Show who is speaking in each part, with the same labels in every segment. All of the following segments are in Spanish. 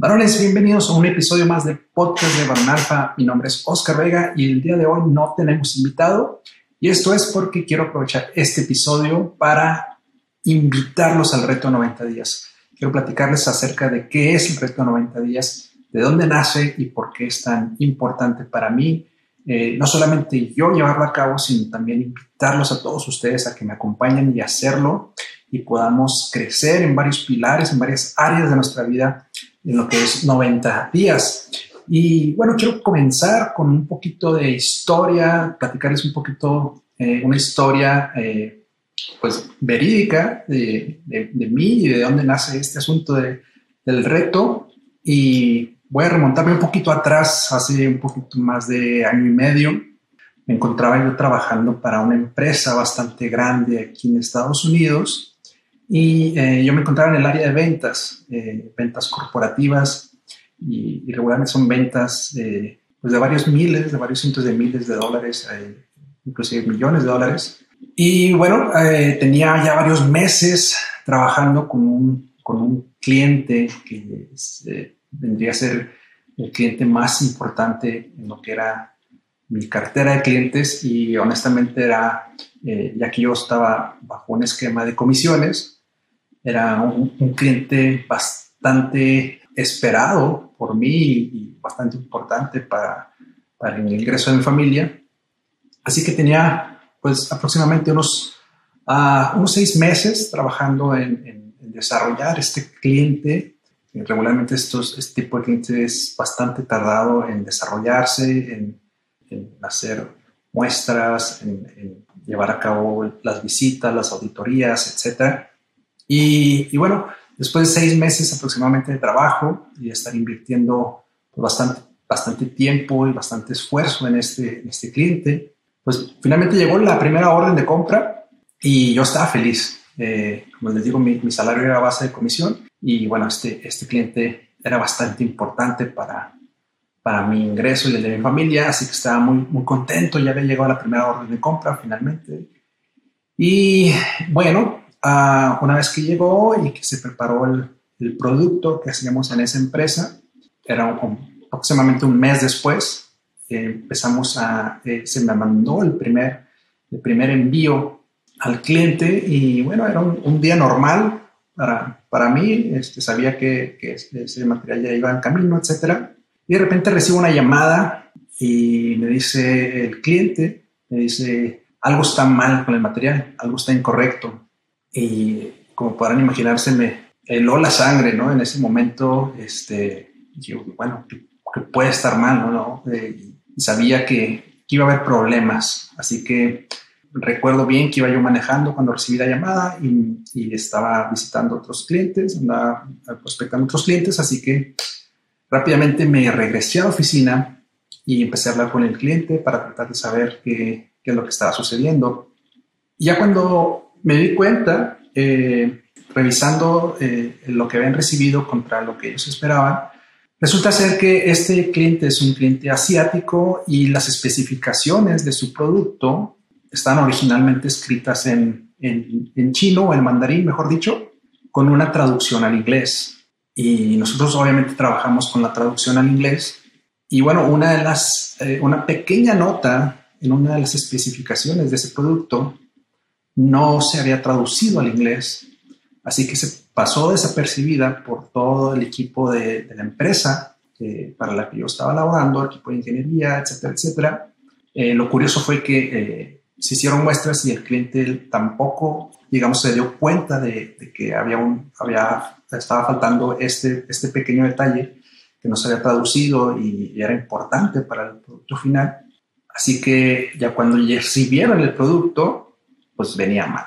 Speaker 1: Varones, bienvenidos a un episodio más de Podcast de Alfa. Mi nombre es Oscar Vega y el día de hoy no tenemos invitado. Y esto es porque quiero aprovechar este episodio para invitarlos al reto 90 días. Quiero platicarles acerca de qué es el reto 90 días, de dónde nace y por qué es tan importante para mí. Eh, no solamente yo llevarlo a cabo, sino también invitarlos a todos ustedes a que me acompañen y hacerlo y podamos crecer en varios pilares, en varias áreas de nuestra vida en lo que es 90 días. Y bueno, quiero comenzar con un poquito de historia, platicarles un poquito eh, una historia eh, pues verídica de, de, mí y de dónde nace este asunto de, del reto. Y voy a remontarme un poquito atrás, hace un poquito más de año y medio. Me encontraba yo trabajando para una empresa bastante grande aquí en Estados Unidos y eh, yo me encontraba en el área de ventas, eh, ventas corporativas, y, regularmente son ventas pues de varios miles, de varios cientos de miles de dólares, eh, inclusive millones de dólares. Y bueno, tenía ya varios meses trabajando con un, con un cliente que vendría a ser el cliente más importante en lo que era mi cartera de clientes y honestamente era, ya que yo estaba bajo un esquema de comisiones, era un, cliente bastante esperado por mí y bastante importante para, para el ingreso de mi familia. Así que tenía pues aproximadamente unos, uh, unos seis meses trabajando en, desarrollar este cliente. Regularmente estos, este tipo de cliente es bastante tardado en desarrollarse, en, en hacer muestras, en, en, llevar a cabo las visitas, las auditorías, etcétera. Y, bueno, después de seis meses aproximadamente de trabajo y de estar invirtiendo bastante, bastante tiempo y bastante esfuerzo en este, este cliente, pues finalmente llegó la primera orden de compra y yo estaba feliz. Eh, como les digo, mi, salario era base de comisión y bueno, este, este cliente era bastante importante para, para mi ingreso y el de mi familia, así que estaba muy, muy contento, ya había llegado la primera orden de compra finalmente. Y bueno, una vez que llegó y que se preparó el, producto que hacíamos en esa empresa, era aproximadamente un mes después, empezamos a, eh, se me mandó el primer, el primer envío al cliente y bueno, era un, día normal para, para mí, este, sabía que, que, ese material ya iba en camino, etcétera. Y de repente recibo una llamada y me dice el cliente, me dice, algo está mal con el material, algo está incorrecto y como podrán imaginarse me heló la sangre, ¿no? En ese momento, este, yo, bueno, que, puede estar mal, ¿no? Eh, sabía que, que, iba a haber problemas, así que recuerdo bien que iba yo manejando cuando recibí la llamada y, y estaba visitando otros clientes, andaba prospectando otros clientes, así que rápidamente me regresé a la oficina y empecé a hablar con el cliente para tratar de saber qué, qué es lo que estaba sucediendo. Y ya cuando me di cuenta, eh, revisando eh, lo que habían recibido contra lo que ellos esperaban, resulta ser que este cliente es un cliente asiático y las especificaciones de su producto están originalmente escritas en, en, chino o en mandarín, mejor dicho, con una traducción al inglés. Y nosotros obviamente trabajamos con la traducción al inglés. Y bueno, una de las, eh, una pequeña nota en una de las especificaciones de ese producto no se había traducido al inglés, así que se pasó desapercibida por todo el equipo de, la empresa para la que yo estaba laborando, equipo de ingeniería, etcétera, etcétera. Eh, lo curioso fue que eh, se hicieron muestras y el cliente tampoco, digamos, se dio cuenta de, que había un, había, estaba faltando este, este pequeño detalle que no se había traducido y, y era importante para el producto final. Así que ya cuando recibieron el producto, pues venía mal.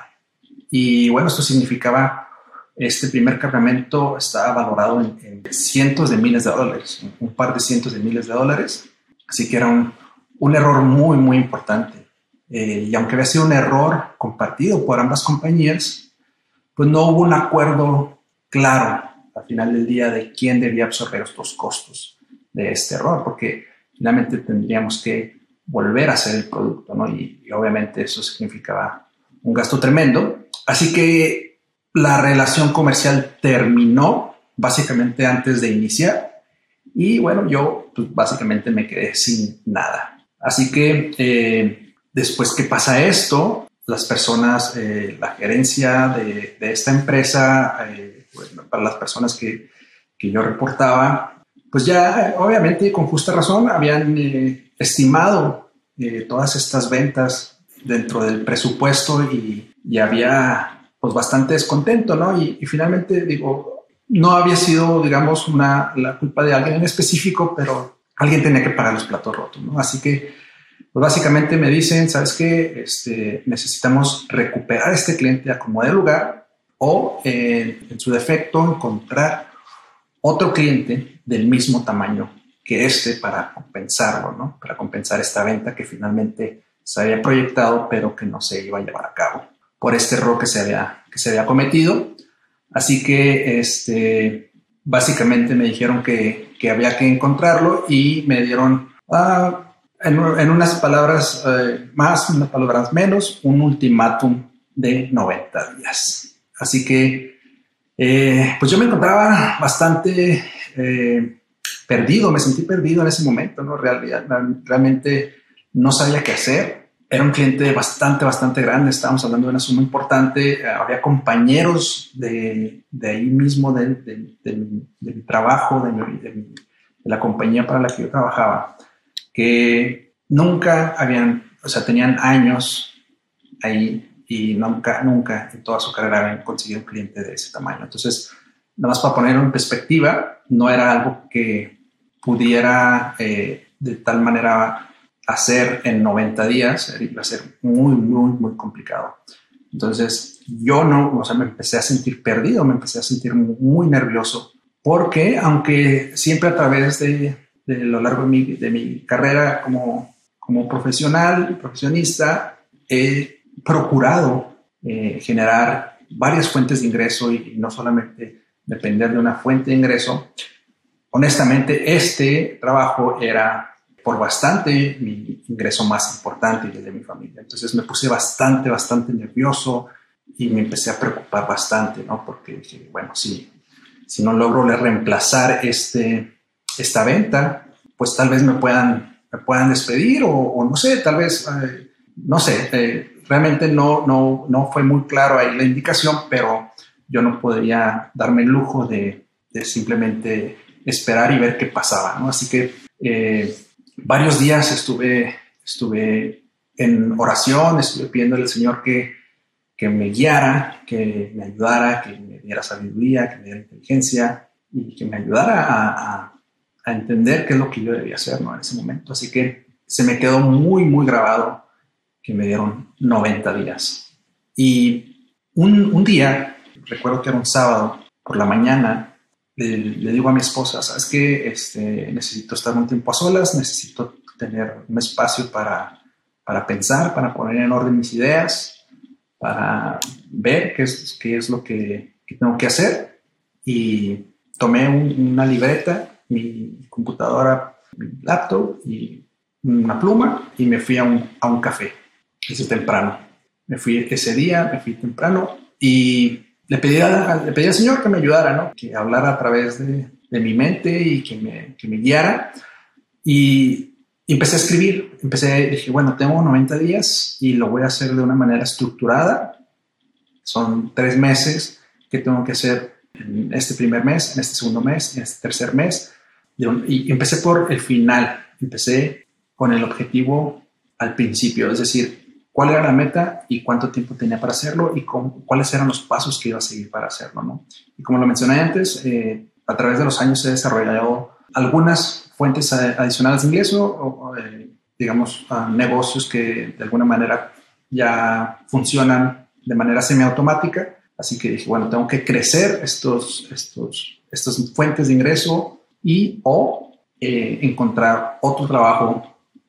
Speaker 1: Y bueno, esto significaba este primer cargamento estaba valorado en, cientos de miles de dólares, un par de cientos de miles de dólares. Así que era un, un error muy, muy importante. Eh, y aunque había sido un error compartido por ambas compañías, pues no hubo un acuerdo claro al final del día de quién debía absorber estos costos de este error, porque finalmente tendríamos que volver a hacer el producto, ¿no? Y, y obviamente eso significaba un gasto tremendo. Así que la relación comercial terminó básicamente antes de iniciar y bueno, yo pues, básicamente me quedé sin nada. Así que eh, después que pasa esto, las personas, eh, la gerencia de, esta empresa, eh, para las personas que, que, yo reportaba, pues ya obviamente con justa razón habían estimado todas estas ventas dentro del presupuesto y, y había pues bastante descontento, ¿no? Y, finalmente digo, no había sido, digamos, una, la culpa de alguien en específico, pero alguien tenía que pagar los platos rotos, ¿no? Así que, pues básicamente me dicen, ¿sabes qué? Este, necesitamos recuperar este cliente a como de lugar o, en su defecto, encontrar otro cliente del mismo tamaño que este para compensarlo, ¿no? Para compensar esta venta que finalmente se había proyectado, pero que no se iba a llevar a cabo por este error que se había, que se había cometido. Así que este, básicamente me dijeron que, que había que encontrarlo y me dieron, ah, en, en, unas palabras eh, más, unas palabras menos, un ultimátum de 90 días. Así que, eh, pues yo me encontraba bastante eh, perdido, me sentí perdido en ese momento, ¿no? Realidad, realmente no sabía qué hacer. Era un cliente bastante, bastante grande, estábamos hablando de una suma importante, había compañeros de, de ahí mismo, de, de, mi trabajo, de, la compañía para la que yo trabajaba, que nunca habían, o sea, tenían años ahí y nunca, nunca en toda su carrera habían conseguido un cliente de ese tamaño. Entonces, nada más para ponerlo en perspectiva, no era algo que pudiera eh, de tal manera hacer en 90 días iba a ser muy, muy, muy complicado. Entonces yo no, o sea, me empecé a sentir perdido, me empecé a sentir muy, nervioso, porque aunque siempre a través de, de lo largo de mi, de mi carrera como, como profesional, profesionista, he procurado eh, generar varias fuentes de ingreso y no solamente depender de una fuente de ingreso, honestamente este trabajo era por bastante mi ingreso más importante y el de mi familia. Entonces me puse bastante, bastante nervioso y me empecé a preocupar bastante, ¿no? Porque dije, bueno, si, si no logro reemplazar este, esta venta, pues tal vez me puedan, me puedan despedir o, no sé, tal vez, eh, no sé, eh, realmente no, no, no fue muy claro ahí la indicación, pero yo no podría darme el lujo de, de simplemente esperar y ver qué pasaba, ¿no? Así que eh, varios días estuve, estuve en oración, estuve pidiéndole al Señor que, que me guiara, que me ayudara, que me diera sabiduría, que me diera inteligencia y que me ayudara a, entender qué es lo que yo debía hacer ¿no? en ese momento. Así que se me quedó muy, muy grabado que me dieron 90 días. Y un, un día, recuerdo que era un sábado, por la mañana, le, digo a mi esposa, ¿sabes qué? Este, necesito estar un tiempo a solas, necesito tener un espacio para, para pensar, para poner en orden mis ideas, para ver qué es, qué es lo que, tengo que hacer. Y tomé una libreta, mi computadora, mi laptop y una pluma y me fui a un, a un café, ese temprano. Me fui ese día, me fui temprano y le pedí, le pedí al Señor que me ayudara, ¿no? que hablara a través de, de mi mente y que me, que me guiara. Y empecé a escribir, empecé, dije, bueno, tengo 90 días y lo voy a hacer de una manera estructurada. Son tres meses que tengo que hacer en este primer mes, en este segundo mes, en este tercer mes. Y empecé por el final, empecé con el objetivo al principio, es decir, cuál era la meta y cuánto tiempo tenía para hacerlo y cuáles eran los pasos que iba a seguir para hacerlo. ¿no? Y como lo mencioné antes, eh, a través de los años he desarrollado algunas fuentes adicionales de ingreso o, eh, digamos, negocios que de alguna manera ya funcionan de manera semiautomática. Así que dije, bueno, tengo que crecer estos, estos, estas fuentes de ingreso y o eh, encontrar otro trabajo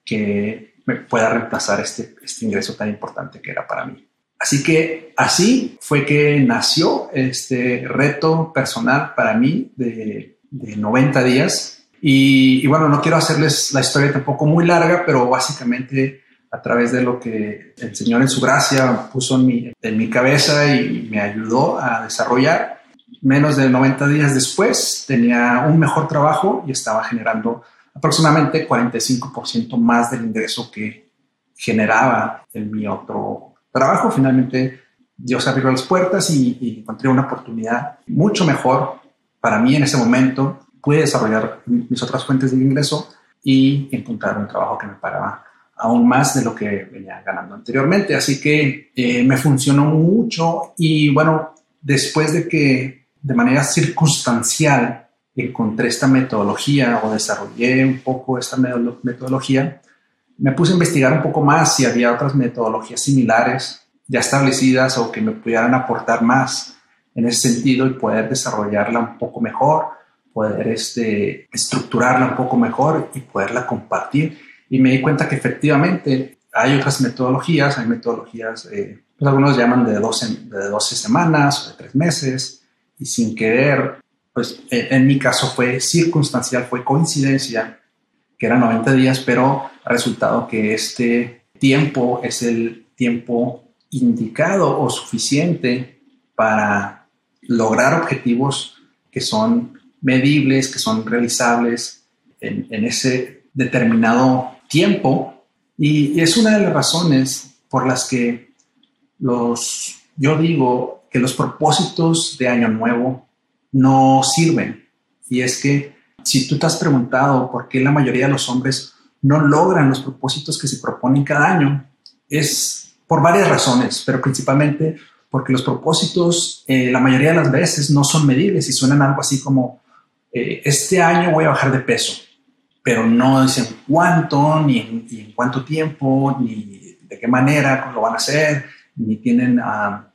Speaker 1: que me pueda reemplazar este, este ingreso tan importante que era para mí. Así que así fue que nació este reto personal para mí de, de 90 días. Y, bueno, no quiero hacerles la historia tampoco muy larga, pero básicamente a través de lo que el Señor en su gracia puso en mi, en mi cabeza y me ayudó a desarrollar. Menos de 90 días después tenía un mejor trabajo y estaba generando aproximadamente 45% más del ingreso que generaba en mi otro trabajo. Finalmente, Dios abrió las puertas y, encontré una oportunidad mucho mejor para mí en ese momento. Pude desarrollar mis otras fuentes de ingreso y encontrar un trabajo que me pagaba aún más de lo que venía ganando anteriormente. Así que eh, me funcionó mucho y bueno, después de que de manera circunstancial encontré esta metodología o desarrollé un poco esta metodología, me puse a investigar un poco más si había otras metodologías similares ya establecidas o que me pudieran aportar más en ese sentido y poder desarrollarla un poco mejor, poder este, estructurarla un poco mejor y poderla compartir. Y me di cuenta que efectivamente hay otras metodologías, hay metodologías, eh, pues algunos llaman de 12, de 12 semanas o de 3 meses, y sin querer, pues en mi caso fue circunstancial, fue coincidencia que eran 90 días, pero ha resultado que este tiempo es el tiempo indicado o suficiente para lograr objetivos que son medibles, que son realizables en, ese determinado tiempo. Y, es una de las razones por las que los, yo digo que los propósitos de Año Nuevo no sirven. Y es que si tú te has preguntado por qué la mayoría de los hombres no logran los propósitos que se proponen cada año, es por varias razones, pero principalmente porque los propósitos eh, la mayoría de las veces no son medibles y suenan algo así como, eh, este año voy a bajar de peso, pero no dicen cuánto, ni en, cuánto tiempo, ni de qué manera lo van a hacer, ni tienen ah,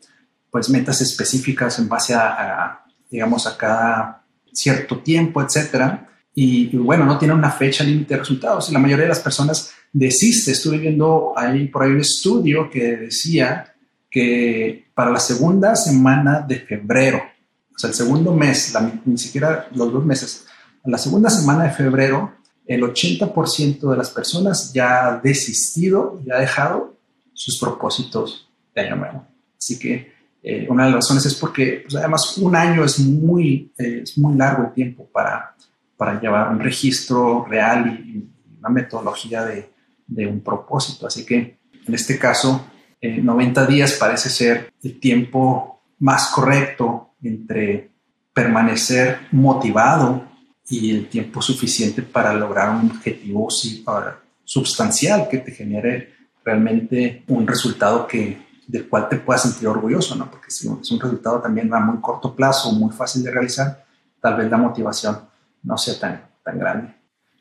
Speaker 1: pues metas específicas en base a digamos, a cada cierto tiempo, etcétera. Y, bueno, no tiene una fecha límite de resultados y la mayoría de las personas desiste. Estuve viendo ahí por ahí un estudio que decía que para la segunda semana de febrero, o sea, el segundo mes, ni siquiera los dos meses, la segunda semana de febrero, el 80% de las personas ya ha desistido, ya ha dejado sus propósitos de año nuevo. Así que eh, una de las razones es porque pues, además un año es muy, eh, es muy largo el tiempo para, para llevar un registro real y, una metodología de, de, un propósito. Así que en este caso, 90 eh, días parece ser el tiempo más correcto entre permanecer motivado y el tiempo suficiente para lograr un objetivo sí, sustancial que te genere realmente un resultado que, del cual te puedas sentir orgulloso, ¿no? Porque si es un resultado también a muy corto plazo, muy fácil de realizar, tal vez la motivación no sea tan, tan grande.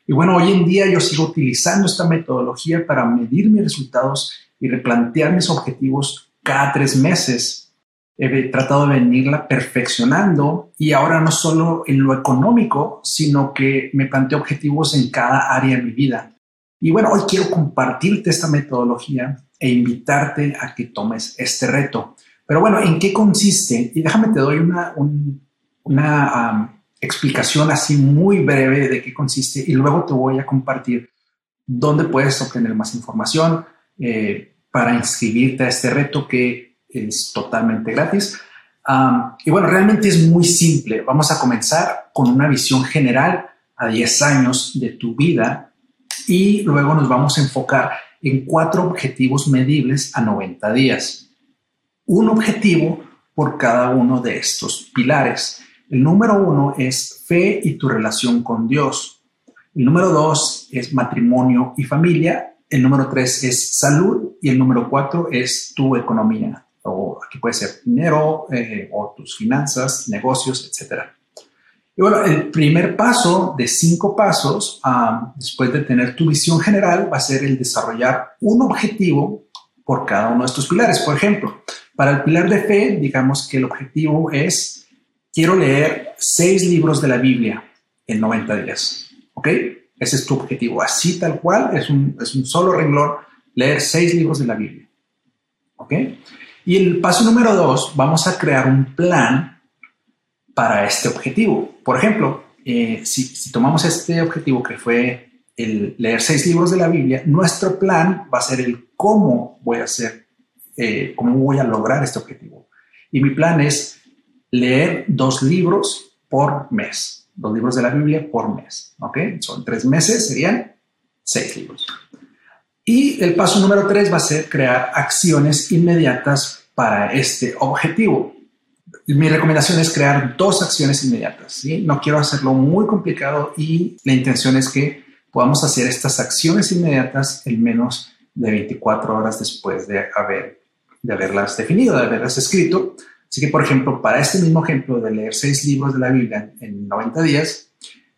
Speaker 1: Y bueno, hoy en día yo sigo utilizando esta metodología para medir mis resultados y replantear mis objetivos cada tres meses. He tratado de venirla perfeccionando y ahora no solo en lo económico, sino que me planteo objetivos en cada área de mi vida. Y bueno, hoy quiero compartirte esta metodología e invitarte a que tomes este reto. Pero bueno, ¿en qué consiste? Y déjame te doy una, una explicación así muy breve de qué consiste y luego te voy a compartir dónde puedes obtener más información eh, para inscribirte a este reto que es totalmente gratis. y bueno, realmente es muy simple. Vamos a comenzar con una visión general a 10 años de tu vida y luego nos vamos a enfocar en cuatro objetivos medibles a 90 días. Un objetivo por cada uno de estos pilares. El número uno es fe y tu relación con Dios. El número dos es matrimonio y familia. El número tres es salud. Y el número cuatro es tu economía. O aquí puede ser dinero eh, o tus finanzas, negocios, etcétera. Y bueno, el primer paso de cinco pasos, después de tener tu visión general, va a ser el desarrollar un objetivo por cada uno de estos pilares. Por ejemplo, Para el pilar de fe, digamos que el objetivo es, quiero leer seis libros de la Biblia en 90 días. ¿Ok? Ese es tu objetivo. Así tal cual, es un, es un solo renglón, leer seis libros de la Biblia. ¿Ok? Y el paso número dos, vamos a crear un plan para este objetivo. Por ejemplo, eh, si, si, tomamos este objetivo que fue el leer seis libros de la Biblia, nuestro plan va a ser el cómo voy a hacer, eh, cómo voy a lograr este objetivo. Y mi plan es leer dos libros por mes, dos libros de la Biblia por mes. ¿Ok? Son tres meses, serían seis libros. Y el paso número tres va a ser crear acciones inmediatas para este objetivo. Mi recomendación es crear dos acciones inmediatas. No quiero hacerlo muy complicado y la intención es que podamos hacer estas acciones inmediatas en menos de 24 horas después de haberlas definido, de haberlas escrito. Así que, por ejemplo, para este mismo ejemplo de leer seis libros de la Biblia en 90 días,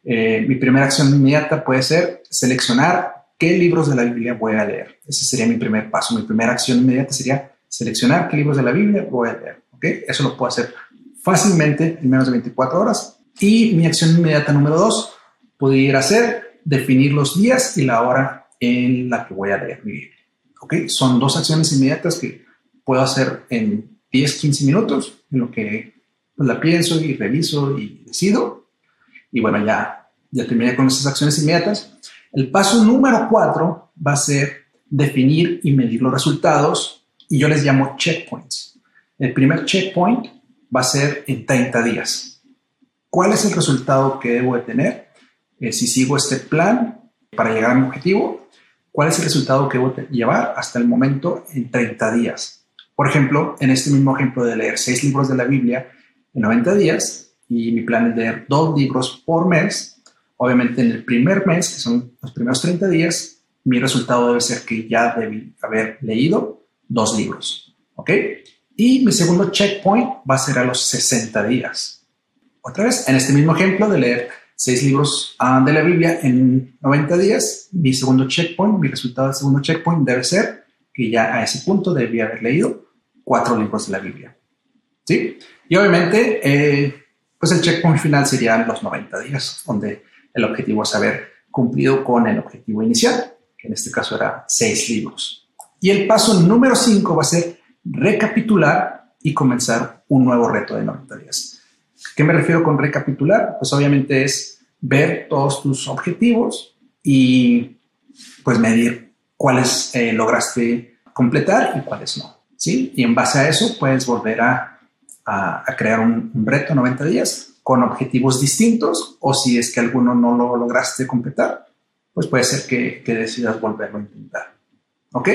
Speaker 1: eh, mi primera acción inmediata puede ser seleccionar qué libros de la Biblia voy a leer. Ese sería mi primer paso. Mi primera acción inmediata sería seleccionar qué libros de la Biblia voy a leer. Eso lo puedo hacer fácilmente en menos de 24 horas. Y mi acción inmediata número dos pudiera ser definir los días y la hora en la que voy a leer mi Biblia. ¿okay? Son dos acciones inmediatas que puedo hacer en 10, 15 minutos, en lo que pues, la pienso y reviso y decido. Y bueno, ya, ya terminé con esas acciones inmediatas. El paso número cuatro va a ser definir y medir los resultados y yo les llamo checkpoints. El primer checkpoint va a ser en 30 días. ¿Cuál es el resultado que debo de tener eh, si sigo este plan para llegar a mi objetivo? ¿Cuál es el resultado que debo de llevar hasta el momento en 30 días? Por ejemplo, en este mismo ejemplo de leer seis libros de la Biblia en 90 días y mi plan es leer dos libros por mes, Obviamente en el primer mes, que son los primeros 30 días, mi resultado debe ser que ya debí haber leído dos libros. ¿Ok? Y mi segundo checkpoint va a ser a los 60 días. Otra vez, en este mismo ejemplo de leer seis libros ah, de la Biblia en 90 días, mi segundo checkpoint, mi resultado del segundo checkpoint debe ser que ya a ese punto debí haber leído cuatro libros de la Biblia. ¿Sí? Y obviamente, eh, pues el checkpoint final serían los 90 días, donde el objetivo es haber cumplido con el objetivo inicial, que en este caso era seis libros. Y el paso número cinco va a ser recapitular y comenzar un nuevo reto de 90 días. ¿Qué me refiero con recapitular? Pues obviamente es ver todos tus objetivos y pues medir cuáles eh, lograste completar y cuáles no. ¿sí? Y en base a eso puedes volver a, crear un, reto de 90 días con objetivos distintos o si es que alguno no lo lograste completar, pues puede ser que, decidas volverlo a intentar. ¿Ok?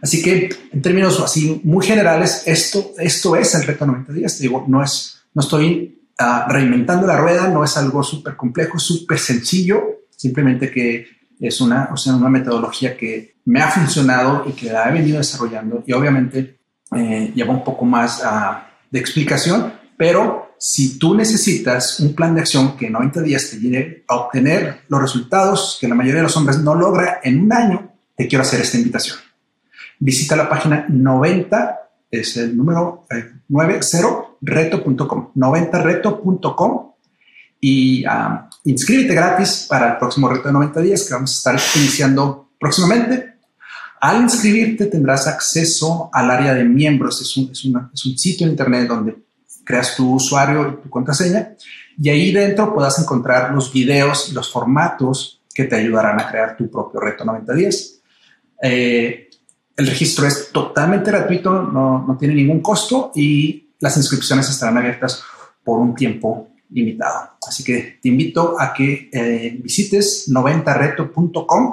Speaker 1: Así que en términos así muy generales, esto, esto es el reto 90 días. Te digo, no, es, no estoy ah, reinventando la rueda, no es algo súper complejo, súper sencillo, simplemente que es una, o sea, una metodología que me ha funcionado y que la he venido desarrollando y obviamente eh, lleva un poco más ah, de explicación, pero si tú necesitas un plan de acción que en 90 días te lleve a obtener los resultados que la mayoría de los hombres no logra en un año, te quiero hacer esta invitación. Visita la página 90, es el número 90reto.com, 90reto.com y um, inscríbete gratis para el próximo reto de 90 días que vamos a estar iniciando próximamente. Al inscribirte tendrás acceso al área de miembros, es un, es, es un sitio en internet donde creas tu usuario y tu contraseña y ahí dentro puedas encontrar los videos y los formatos que te ayudarán a crear tu propio reto 90 días. Eh, el registro es totalmente gratuito, no, no, tiene ningún costo y las inscripciones estarán abiertas por un tiempo limitado. Así que te invito a que eh, visites 90reto.com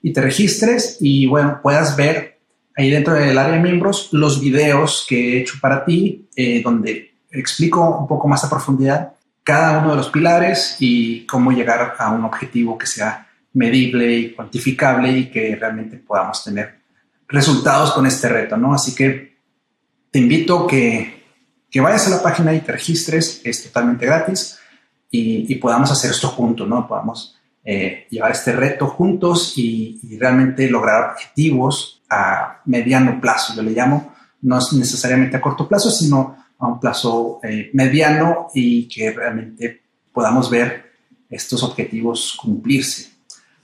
Speaker 1: y te registres y bueno, puedas ver ahí dentro del área de miembros los videos que he hecho para ti, eh, donde explico un poco más a profundidad cada uno de los pilares y cómo llegar a un objetivo que sea medible y cuantificable y que realmente podamos tener resultados con este reto, ¿no? Así que te invito que, que vayas a la página y te registres, es totalmente gratis y, podamos hacer esto juntos, ¿no? Podamos eh, llevar este reto juntos y, y realmente lograr objetivos a mediano plazo, yo le llamo, no es necesariamente a corto plazo, sino a un plazo eh, mediano y que realmente podamos ver estos objetivos cumplirse.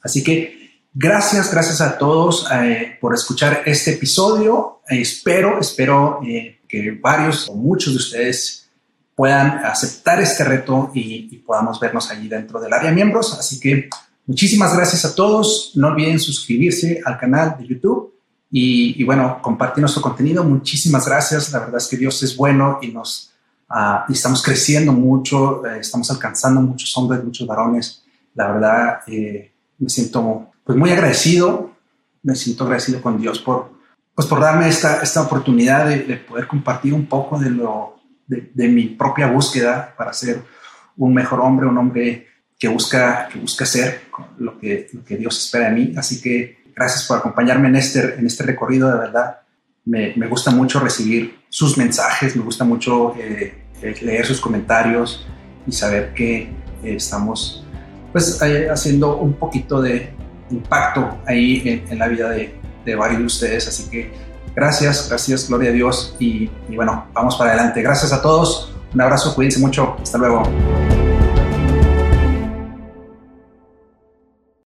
Speaker 1: Así que gracias, gracias a todos eh, por escuchar este episodio. espero, espero que varios o muchos de ustedes puedan aceptar este reto y, y podamos vernos allí dentro del área miembros. Así que muchísimas gracias a todos. No olviden suscribirse al canal de YouTube y, bueno, compartir nuestro contenido. Muchísimas gracias. La verdad es que Dios es bueno y nos ah, estamos creciendo mucho, eh, estamos alcanzando muchos hombres, muchos varones. La verdad, eh, me siento pues muy agradecido, me siento agradecido con Dios por, pues por darme esta, esta oportunidad de, poder compartir un poco de, lo, de, mi propia búsqueda para ser un mejor hombre, un hombre que busca, que busca ser lo que, lo que Dios espera de mí. Así que Gracias por acompañarme en este, en este recorrido, de verdad. Me, me gusta mucho recibir sus mensajes, me gusta mucho eh, eh, leer sus comentarios y saber que eh, estamos pues haciendo un poquito de impacto ahí en, la vida de, varios de ustedes. Así que gracias, gracias, gloria a Dios y, y bueno, vamos para adelante. Gracias a todos, un abrazo, cuídense mucho, hasta luego.